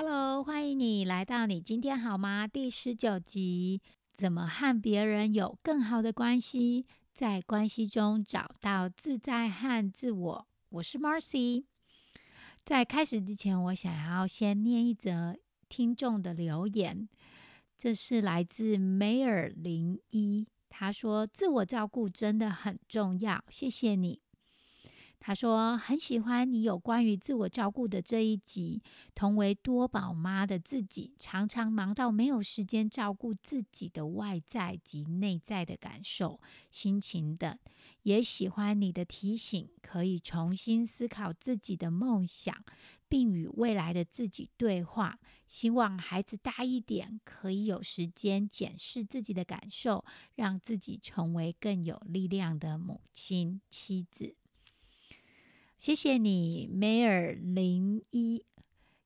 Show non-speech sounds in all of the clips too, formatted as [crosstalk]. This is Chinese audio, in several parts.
Hello，欢迎你来到你今天好吗？第十九集，怎么和别人有更好的关系，在关系中找到自在和自我。我是 Marcy。在开始之前，我想要先念一则听众的留言，这是来自梅尔零一，他说：“自我照顾真的很重要，谢谢你。”他说很喜欢你有关于自我照顾的这一集。同为多宝妈的自己，常常忙到没有时间照顾自己的外在及内在的感受、心情等。也喜欢你的提醒，可以重新思考自己的梦想，并与未来的自己对话。希望孩子大一点，可以有时间检视自己的感受，让自己成为更有力量的母亲、妻子。谢谢你，梅尔零一。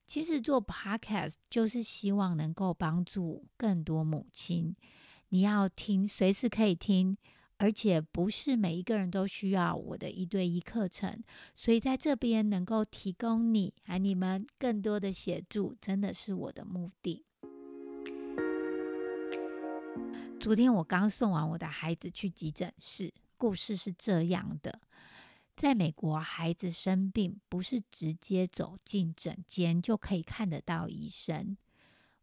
其实做 podcast 就是希望能够帮助更多母亲。你要听，随时可以听，而且不是每一个人都需要我的一对一课程。所以在这边能够提供你还你们更多的协助，真的是我的目的。昨天我刚送完我的孩子去急诊室，故事是这样的。在美国，孩子生病不是直接走进诊间就可以看得到医生。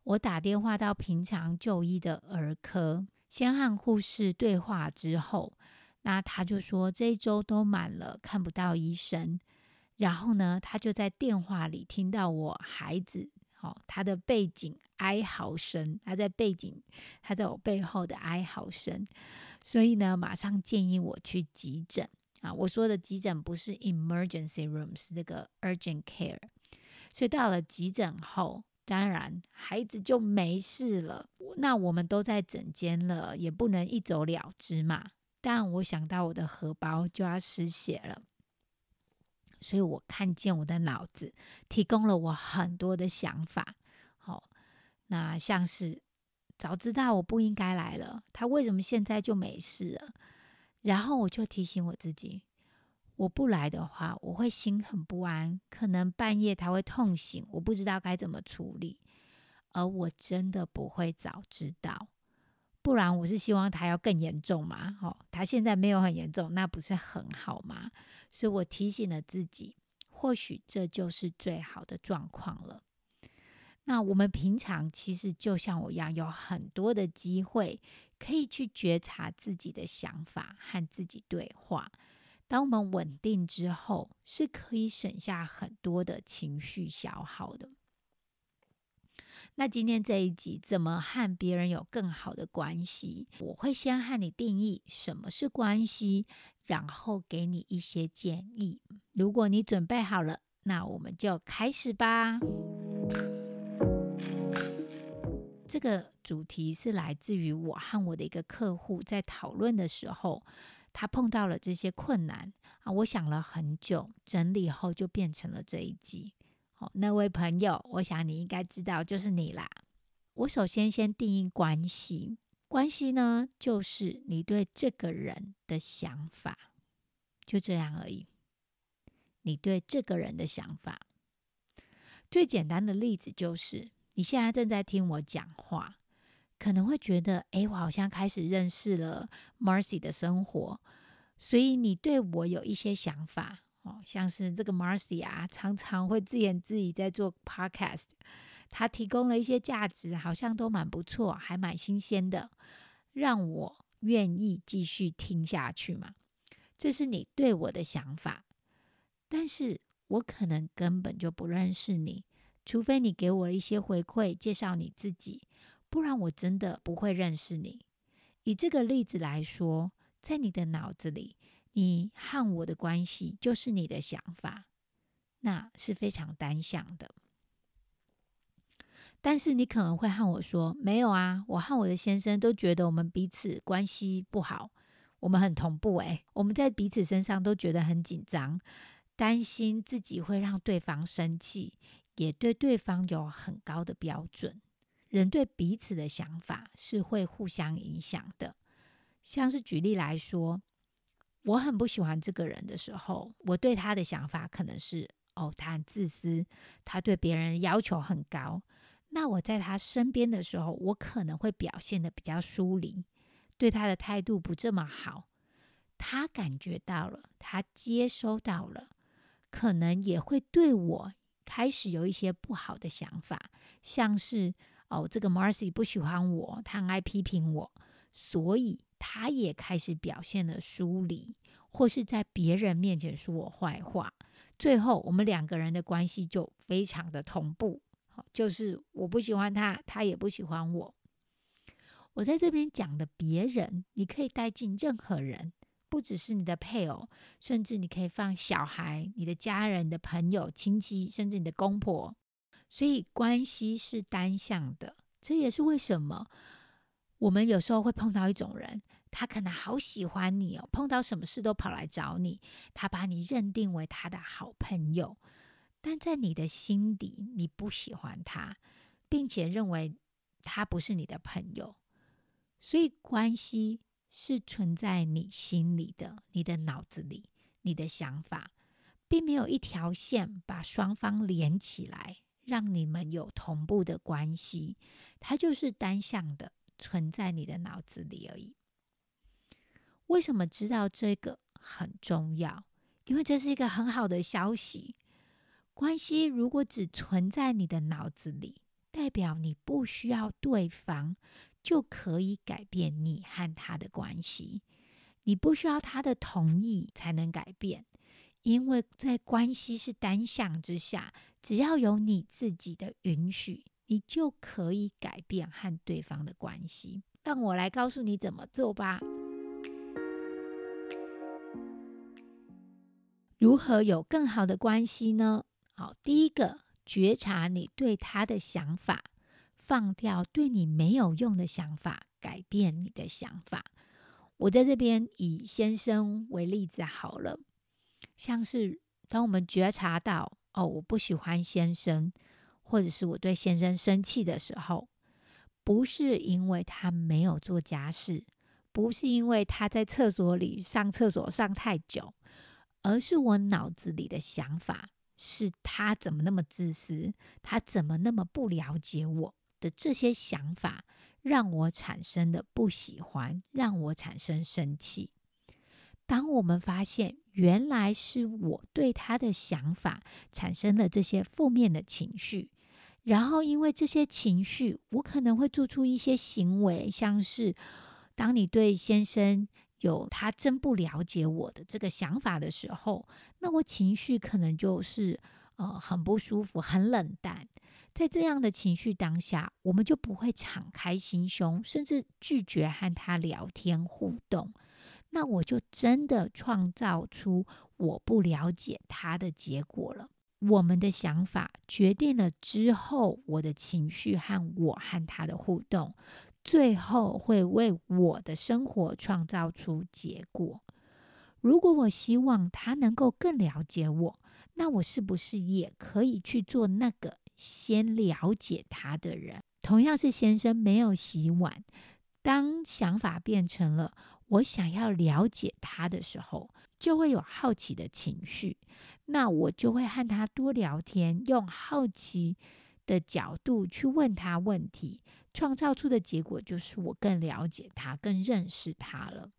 我打电话到平常就医的儿科，先和护士对话之后，那他就说这一周都满了，看不到医生。然后呢，他就在电话里听到我孩子，哦，他的背景哀嚎声，他在背景，他在我背后的哀嚎声，所以呢，马上建议我去急诊。啊，我说的急诊不是 emergency room，是这个 urgent care。所以到了急诊后，当然孩子就没事了。那我们都在诊间了，也不能一走了之嘛。但我想到我的荷包就要失血了，所以我看见我的脑子提供了我很多的想法。好，那像是早知道我不应该来了，他为什么现在就没事了？然后我就提醒我自己，我不来的话，我会心很不安，可能半夜他会痛醒，我不知道该怎么处理。而我真的不会早知道，不然我是希望他要更严重嘛？哦，他现在没有很严重，那不是很好吗？所以我提醒了自己，或许这就是最好的状况了。那我们平常其实就像我一样，有很多的机会。可以去觉察自己的想法和自己对话。当我们稳定之后，是可以省下很多的情绪消耗的。那今天这一集怎么和别人有更好的关系？我会先和你定义什么是关系，然后给你一些建议。如果你准备好了，那我们就开始吧。这个主题是来自于我和我的一个客户在讨论的时候，他碰到了这些困难啊。我想了很久，整理后就变成了这一集。好，那位朋友，我想你应该知道，就是你啦。我首先先定义关系，关系呢，就是你对这个人的想法，就这样而已。你对这个人的想法，最简单的例子就是。你现在正在听我讲话，可能会觉得，哎，我好像开始认识了 Marcy 的生活，所以你对我有一些想法哦，像是这个 Marcy 啊，常常会自言自语在做 Podcast，他提供了一些价值，好像都蛮不错，还蛮新鲜的，让我愿意继续听下去嘛。这是你对我的想法，但是我可能根本就不认识你。除非你给我一些回馈，介绍你自己，不然我真的不会认识你。以这个例子来说，在你的脑子里，你和我的关系就是你的想法，那是非常单向的。但是你可能会和我说：“没有啊，我和我的先生都觉得我们彼此关系不好，我们很同步。诶，我们在彼此身上都觉得很紧张，担心自己会让对方生气，也对对方有很高的标准。人对彼此的想法是会互相影响的。像是举例来说，我很不喜欢这个人的时候，我对他的想法可能是：哦，他很自私，他对别人要求很高。”那我在他身边的时候，我可能会表现的比较疏离，对他的态度不这么好。他感觉到了，他接收到了，可能也会对我开始有一些不好的想法，像是哦，这个 Marcy 不喜欢我，他很爱批评我，所以他也开始表现了疏离，或是在别人面前说我坏话。最后，我们两个人的关系就非常的同步。就是我不喜欢他，他也不喜欢我。我在这边讲的别人，你可以带进任何人，不只是你的配偶，甚至你可以放小孩、你的家人、你的朋友、亲戚，甚至你的公婆。所以关系是单向的，这也是为什么我们有时候会碰到一种人，他可能好喜欢你哦，碰到什么事都跑来找你，他把你认定为他的好朋友。但在你的心底，你不喜欢他，并且认为他不是你的朋友，所以关系是存在你心里的，你的脑子里，你的想法，并没有一条线把双方连起来，让你们有同步的关系，它就是单向的存在你的脑子里而已。为什么知道这个很重要？因为这是一个很好的消息。关系如果只存在你的脑子里，代表你不需要对方就可以改变你和他的关系。你不需要他的同意才能改变，因为在关系是单向之下，只要有你自己的允许，你就可以改变和对方的关系。让我来告诉你怎么做吧。如何有更好的关系呢？好，第一个觉察你对他的想法，放掉对你没有用的想法，改变你的想法。我在这边以先生为例子好了，像是当我们觉察到哦，我不喜欢先生，或者是我对先生生气的时候，不是因为他没有做家事，不是因为他在厕所里上厕所上太久，而是我脑子里的想法。是他怎么那么自私？他怎么那么不了解我的这些想法，让我产生的不喜欢，让我产生生气。当我们发现原来是我对他的想法产生了这些负面的情绪，然后因为这些情绪，我可能会做出一些行为，像是当你对先生。有他真不了解我的这个想法的时候，那我情绪可能就是呃很不舒服、很冷淡。在这样的情绪当下，我们就不会敞开心胸，甚至拒绝和他聊天互动。那我就真的创造出我不了解他的结果了。我们的想法决定了之后我的情绪和我和他的互动。最后会为我的生活创造出结果。如果我希望他能够更了解我，那我是不是也可以去做那个先了解他的人？同样是先生没有洗碗，当想法变成了我想要了解他的时候，就会有好奇的情绪。那我就会和他多聊天，用好奇。的角度去问他问题，创造出的结果就是我更了解他，更认识他了。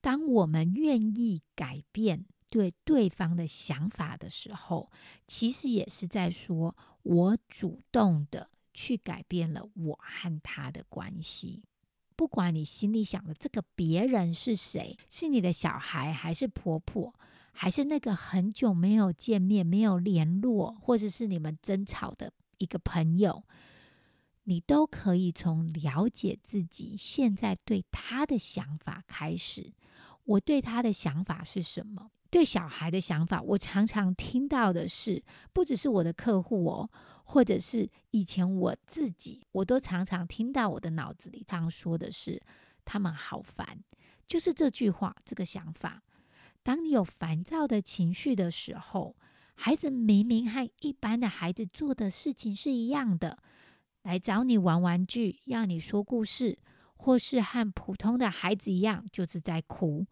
当我们愿意改变对对方的想法的时候，其实也是在说，我主动的去改变了我和他的关系。不管你心里想的这个别人是谁，是你的小孩还是婆婆。还是那个很久没有见面、没有联络，或者是你们争吵的一个朋友，你都可以从了解自己现在对他的想法开始。我对他的想法是什么？对小孩的想法，我常常听到的是，不只是我的客户哦，或者是以前我自己，我都常常听到我的脑子里常说的是“他们好烦”，就是这句话，这个想法。当你有烦躁的情绪的时候，孩子明明和一般的孩子做的事情是一样的，来找你玩玩具，要你说故事，或是和普通的孩子一样，就是在哭。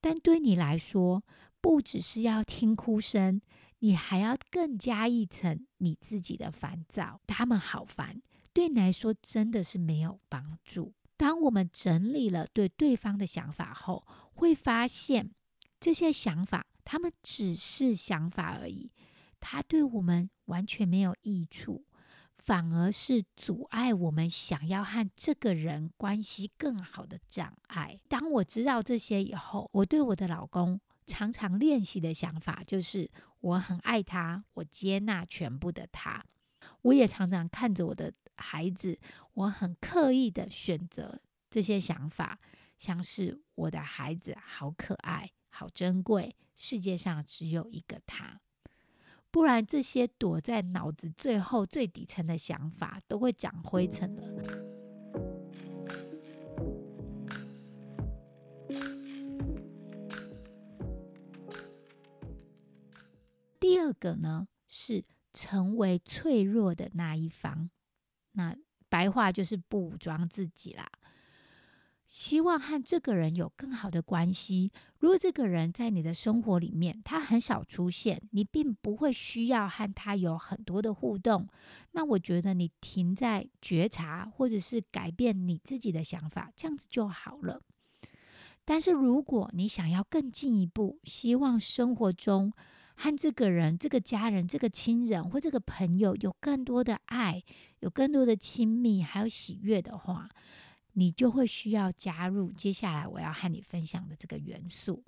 但对你来说，不只是要听哭声，你还要更加一层你自己的烦躁。他们好烦，对你来说真的是没有帮助。当我们整理了对对方的想法后，会发现。这些想法，他们只是想法而已，它对我们完全没有益处，反而是阻碍我们想要和这个人关系更好的障碍。当我知道这些以后，我对我的老公常常练习的想法就是：我很爱他，我接纳全部的他。我也常常看着我的孩子，我很刻意的选择这些想法，像是我的孩子好可爱。好珍贵，世界上只有一个他，不然这些躲在脑子最后最底层的想法都会长灰尘了。二个呢，是成为脆弱的那一方，那白话就是不武装自己啦。希望和这个人有更好的关系。如果这个人在你的生活里面，他很少出现，你并不会需要和他有很多的互动。那我觉得你停在觉察，或者是改变你自己的想法，这样子就好了。但是如果你想要更进一步，希望生活中和这个人、这个家人、这个亲人或这个朋友有更多的爱，有更多的亲密，还有喜悦的话。你就会需要加入接下来我要和你分享的这个元素，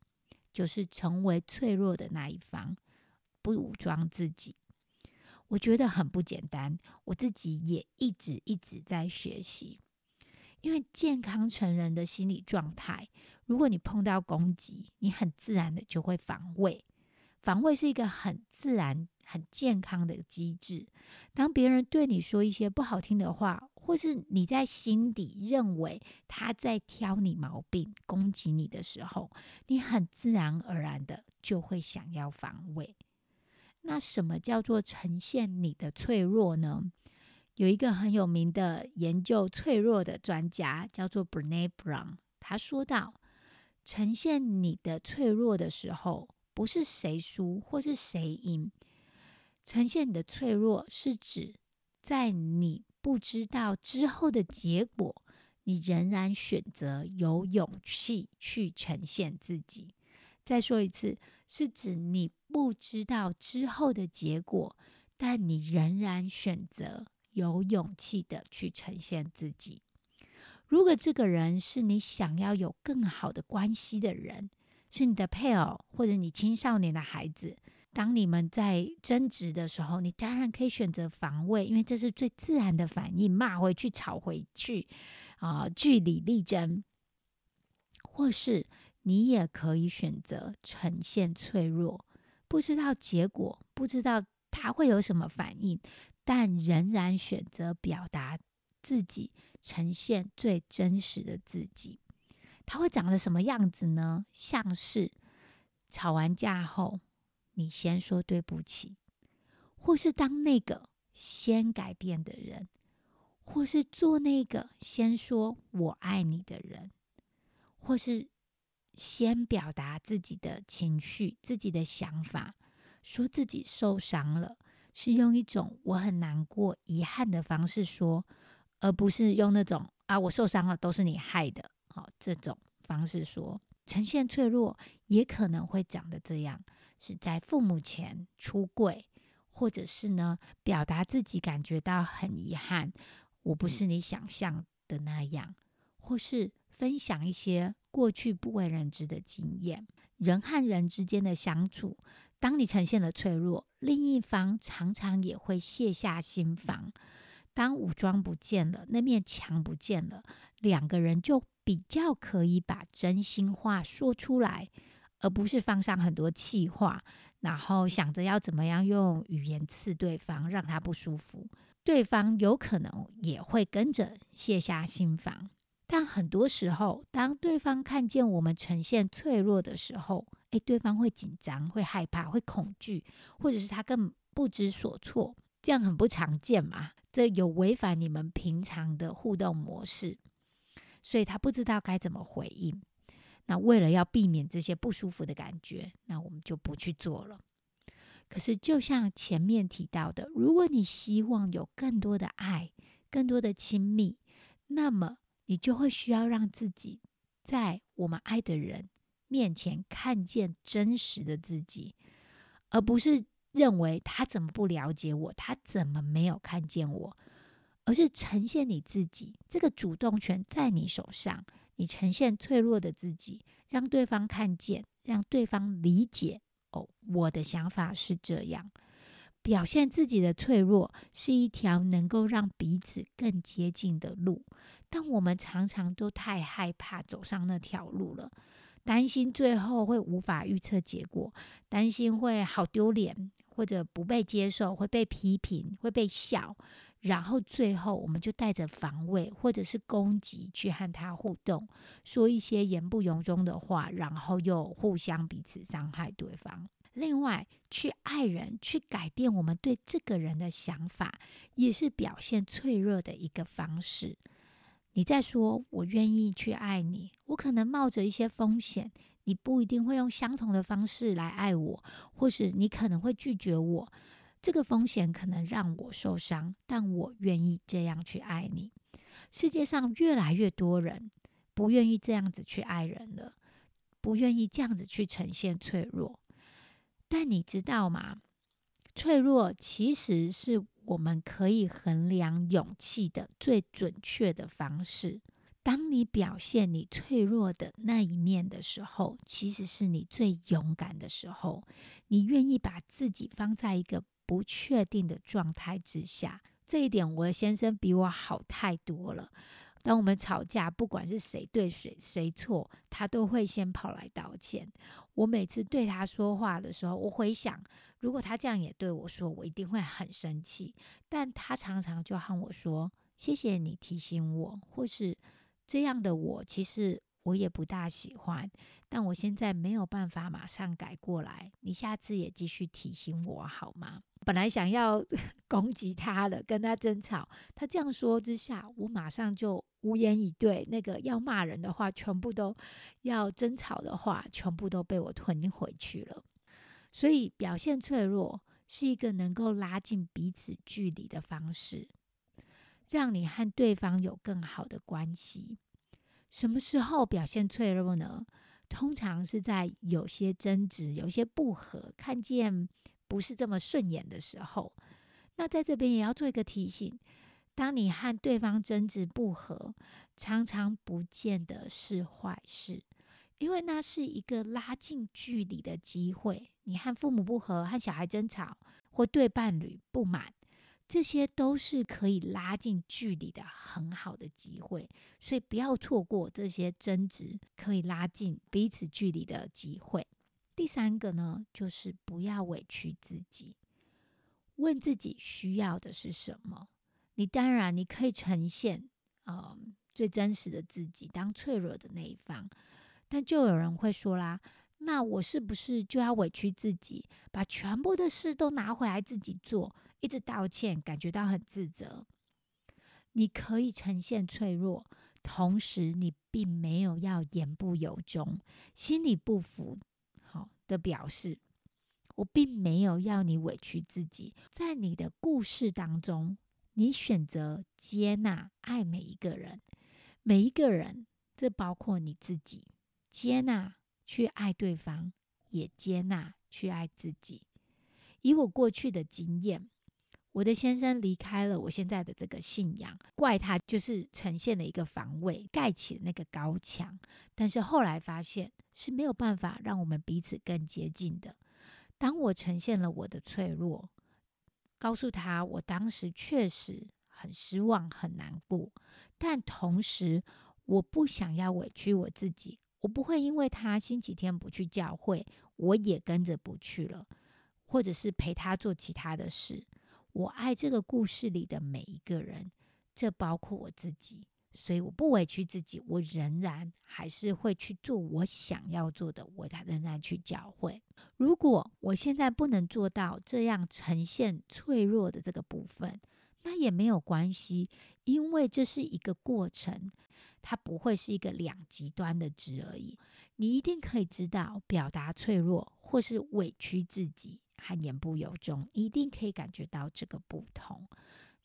就是成为脆弱的那一方，不武装自己。我觉得很不简单，我自己也一直一直在学习。因为健康成人的心理状态，如果你碰到攻击，你很自然的就会防卫。防卫是一个很自然、很健康的机制。当别人对你说一些不好听的话，或是你在心底认为他在挑你毛病、攻击你的时候，你很自然而然的就会想要防卫。那什么叫做呈现你的脆弱呢？有一个很有名的研究脆弱的专家叫做 Brene Brown，他说到：呈现你的脆弱的时候。不是谁输或是谁赢，呈现你的脆弱是指在你不知道之后的结果，你仍然选择有勇气去呈现自己。再说一次，是指你不知道之后的结果，但你仍然选择有勇气的去呈现自己。如果这个人是你想要有更好的关系的人。是你的配偶或者你青少年的孩子，当你们在争执的时候，你当然可以选择防卫，因为这是最自然的反应，骂回去、吵回去，啊，据理力争。或是你也可以选择呈现脆弱，不知道结果，不知道他会有什么反应，但仍然选择表达自己，呈现最真实的自己。它会长得什么样子呢？像是吵完架后，你先说对不起，或是当那个先改变的人，或是做那个先说我爱你的人，或是先表达自己的情绪、自己的想法，说自己受伤了，是用一种我很难过、遗憾的方式说，而不是用那种啊我受伤了都是你害的。好，这种方式说呈现脆弱，也可能会长得这样：是在父母前出柜，或者是呢，表达自己感觉到很遗憾，我不是你想象的那样，或是分享一些过去不为人知的经验。人和人之间的相处，当你呈现了脆弱，另一方常常也会卸下心防。当武装不见了，那面墙不见了，两个人就。比较可以把真心话说出来，而不是放上很多气话，然后想着要怎么样用语言刺对方，让他不舒服。对方有可能也会跟着卸下心防。但很多时候，当对方看见我们呈现脆弱的时候，诶，对方会紧张、会害怕、会恐惧，或者是他更不知所措。这样很不常见嘛？这有违反你们平常的互动模式，所以他不知道该怎么回应。那为了要避免这些不舒服的感觉，那我们就不去做了。可是，就像前面提到的，如果你希望有更多的爱、更多的亲密，那么你就会需要让自己在我们爱的人面前看见真实的自己，而不是认为他怎么不了解我，他怎么没有看见我，而是呈现你自己，这个主动权在你手上。你呈现脆弱的自己，让对方看见，让对方理解。哦，我的想法是这样。表现自己的脆弱是一条能够让彼此更接近的路，但我们常常都太害怕走上那条路了，担心最后会无法预测结果，担心会好丢脸，或者不被接受，会被批评，会被笑。然后最后，我们就带着防卫或者是攻击去和他互动，说一些言不由衷的话，然后又互相彼此伤害对方。另外，去爱人，去改变我们对这个人的想法，也是表现脆弱的一个方式。你在说“我愿意去爱你”，我可能冒着一些风险，你不一定会用相同的方式来爱我，或是你可能会拒绝我。这个风险可能让我受伤，但我愿意这样去爱你。世界上越来越多人不愿意这样子去爱人了，不愿意这样子去呈现脆弱。但你知道吗？脆弱其实是我们可以衡量勇气的最准确的方式。当你表现你脆弱的那一面的时候，其实是你最勇敢的时候。你愿意把自己放在一个不确定的状态之下，这一点我的先生比我好太多了。当我们吵架，不管是谁对谁谁错，他都会先跑来道歉。我每次对他说话的时候，我回想，如果他这样也对我说，我一定会很生气。但他常常就和我说：“谢谢你提醒我，或是这样的我，其实。”我也不大喜欢，但我现在没有办法马上改过来。你下次也继续提醒我好吗？本来想要 [laughs] 攻击他的，跟他争吵，他这样说之下，我马上就无言以对。那个要骂人的话，全部都要争吵的话，全部都被我吞回去了。所以，表现脆弱是一个能够拉近彼此距离的方式，让你和对方有更好的关系。什么时候表现脆弱呢？通常是在有些争执、有些不和、看见不是这么顺眼的时候。那在这边也要做一个提醒：当你和对方争执不和，常常不见得是坏事，因为那是一个拉近距离的机会。你和父母不和，和小孩争吵，或对伴侣不满。这些都是可以拉近距离的很好的机会，所以不要错过这些争执可以拉近彼此距离的机会。第三个呢，就是不要委屈自己，问自己需要的是什么。你当然你可以呈现呃最真实的自己，当脆弱的那一方，但就有人会说啦，那我是不是就要委屈自己，把全部的事都拿回来自己做？一直道歉，感觉到很自责。你可以呈现脆弱，同时你并没有要言不由衷、心里不服，的表示。我并没有要你委屈自己。在你的故事当中，你选择接纳、爱每一个人，每一个人，这包括你自己，接纳去爱对方，也接纳去爱自己。以我过去的经验。我的先生离开了我现在的这个信仰，怪他就是呈现了一个防卫，盖起了那个高墙。但是后来发现是没有办法让我们彼此更接近的。当我呈现了我的脆弱，告诉他我当时确实很失望、很难过，但同时我不想要委屈我自己，我不会因为他星期天不去教会，我也跟着不去了，或者是陪他做其他的事。我爱这个故事里的每一个人，这包括我自己。所以我不委屈自己，我仍然还是会去做我想要做的，我仍然去教会。如果我现在不能做到这样呈现脆弱的这个部分，那也没有关系，因为这是一个过程，它不会是一个两极端的值而已。你一定可以知道，表达脆弱或是委屈自己和言不由衷，一定可以感觉到这个不同。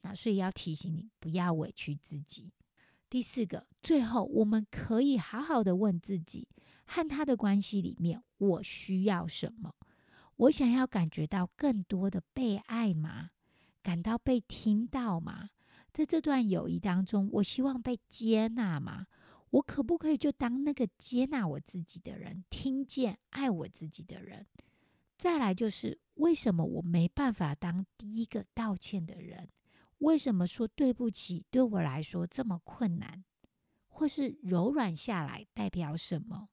那所以要提醒你，不要委屈自己。第四个，最后我们可以好好的问自己：和他的关系里面，我需要什么？我想要感觉到更多的被爱吗？感到被听到吗？在这段友谊当中，我希望被接纳吗？我可不可以就当那个接纳我自己的人，听见爱我自己的人？再来就是，为什么我没办法当第一个道歉的人？为什么说对不起对我来说这么困难？或是柔软下来代表什么？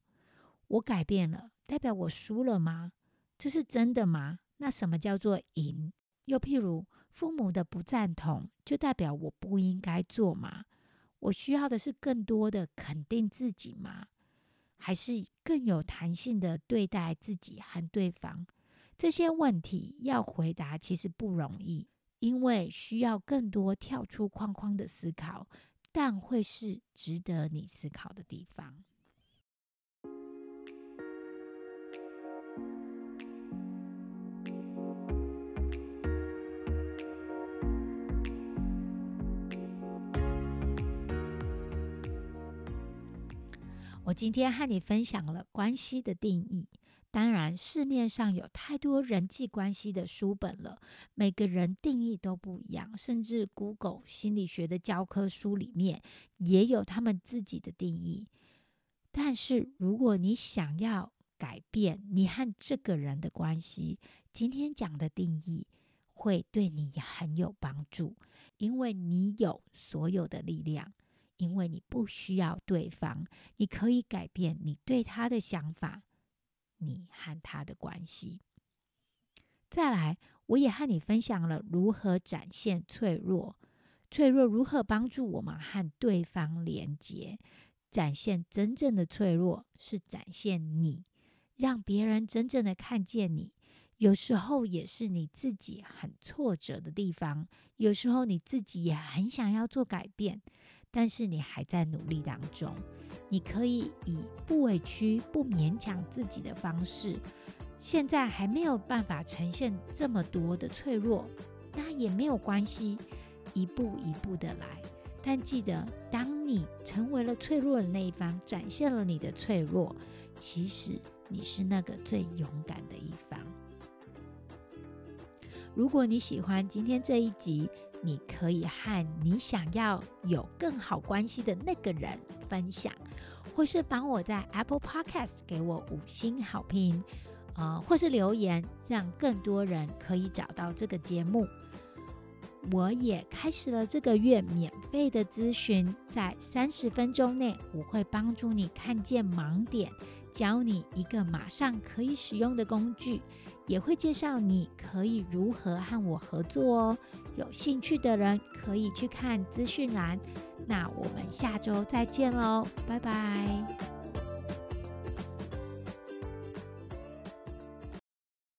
我改变了，代表我输了吗？这是真的吗？那什么叫做赢？又譬如父母的不赞同，就代表我不应该做吗？我需要的是更多的肯定自己吗？还是更有弹性的对待自己和对方？这些问题要回答，其实不容易。因为需要更多跳出框框的思考，但会是值得你思考的地方。我今天和你分享了关系的定义。当然，市面上有太多人际关系的书本了，每个人定义都不一样，甚至 Google 心理学的教科书里面也有他们自己的定义。但是，如果你想要改变你和这个人的关系，今天讲的定义会对你很有帮助，因为你有所有的力量，因为你不需要对方，你可以改变你对他的想法。你和他的关系。再来，我也和你分享了如何展现脆弱，脆弱如何帮助我们和对方连接。展现真正的脆弱，是展现你，让别人真正的看见你。有时候也是你自己很挫折的地方，有时候你自己也很想要做改变，但是你还在努力当中。你可以以不委屈、不勉强自己的方式，现在还没有办法呈现这么多的脆弱，那也没有关系，一步一步的来。但记得，当你成为了脆弱的那一方，展现了你的脆弱，其实你是那个最勇敢的一方。如果你喜欢今天这一集，你可以和你想要有更好关系的那个人分享。或是帮我在 Apple Podcast 给我五星好评，呃，或是留言，让更多人可以找到这个节目。我也开始了这个月免费的咨询，在三十分钟内，我会帮助你看见盲点，教你一个马上可以使用的工具，也会介绍你可以如何和我合作哦。有兴趣的人可以去看资讯栏。那我们下周再见喽，拜拜。